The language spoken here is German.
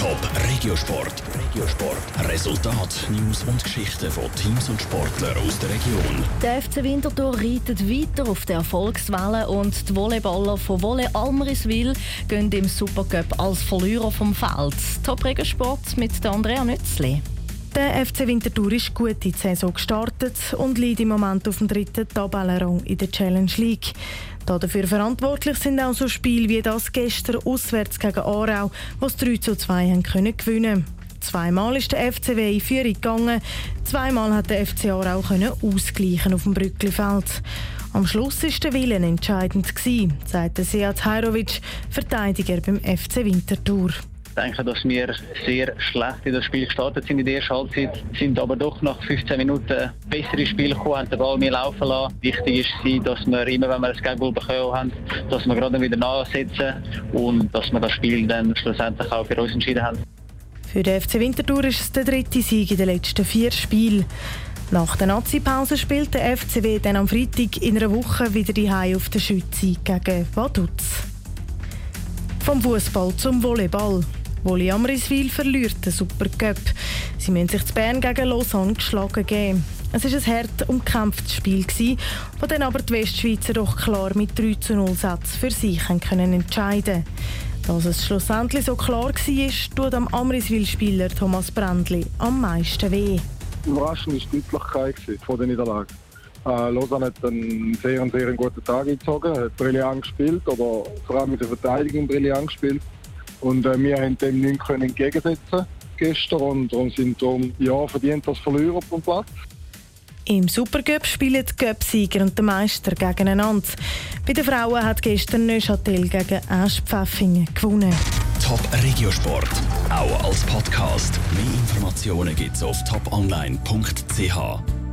Top Regiosport. Regiosport. Resultat, News und Geschichten von Teams und Sportlern aus der Region. Der FC Winterthur reitet weiter auf der Erfolgswelle und die Volleyballer von Volley Almeriswil gehen im Supercup als Verlierer vom Feld. Top Regiosport mit Andrea Nützli. Der FC Winterthur ist gut in die Saison gestartet und liegt im Moment auf dem dritten Tabellenrang in der Challenge League. Dafür verantwortlich sind auch so Spiele wie das gestern auswärts gegen Aarau, was 3 zu 2 haben können gewinnen Zweimal ist der FCW in Führung gegangen, zweimal hat der FC Aarau können ausgleichen auf dem Brücklifeld. Am Schluss war der Willen entscheidend, gewesen, sagte Seat Hajrovic, Verteidiger beim FC Winterthur. Ich denke, dass wir sehr schlecht in das Spiel gestartet sind in der ersten Halbzeit, sind aber doch nach 15 Minuten besser ins Spiel gekommen, haben den Ball mehr laufen lassen. Wichtig ist, dass wir immer, wenn wir das Gegenball bekommen haben, dass wir gerade wieder nachsetzen und dass wir das Spiel dann schlussendlich auch für uns entschieden haben. Für den FC Winterthur ist es der dritte Sieg in den letzten vier Spielen. Nach der Nazi-Pause spielt der FCW dann am Freitag in einer Woche wieder die Hause auf der Schütze gegen Vaduz. Vom Fußball zum Volleyball. Wolle Amriswil verliert den Supercup. Sie müssen sich zu Bern gegen Lausanne geschlagen geben. Es war ein hart umkämpftes Spiel, das dann aber die Westschweizer doch klar mit 3 zu 0 Sätzen für sich können entscheiden Dass es schlussendlich so klar war, tut am Amriswil-Spieler Thomas Brändli am meisten weh. Überraschend war die Deutlichkeit von der Niederlage. Äh, Lausanne hat einen sehr, sehr guten Tag gezogen, hat brillant gespielt, oder vor allem mit der Verteidigung brillant gespielt. Und äh, wir haben dem nicht können entgegensetzen gestern und, und sind darum ja, verdient als Verlierer vom Platz. Im Supercup spielen die Cup-Sieger und der Meister gegeneinander. Bei den Frauen hat gestern Neuchâtel gegen Aschpfäffingen gewonnen. Top Regiosport, auch als Podcast. Mehr Informationen gibt's auf toponline.ch.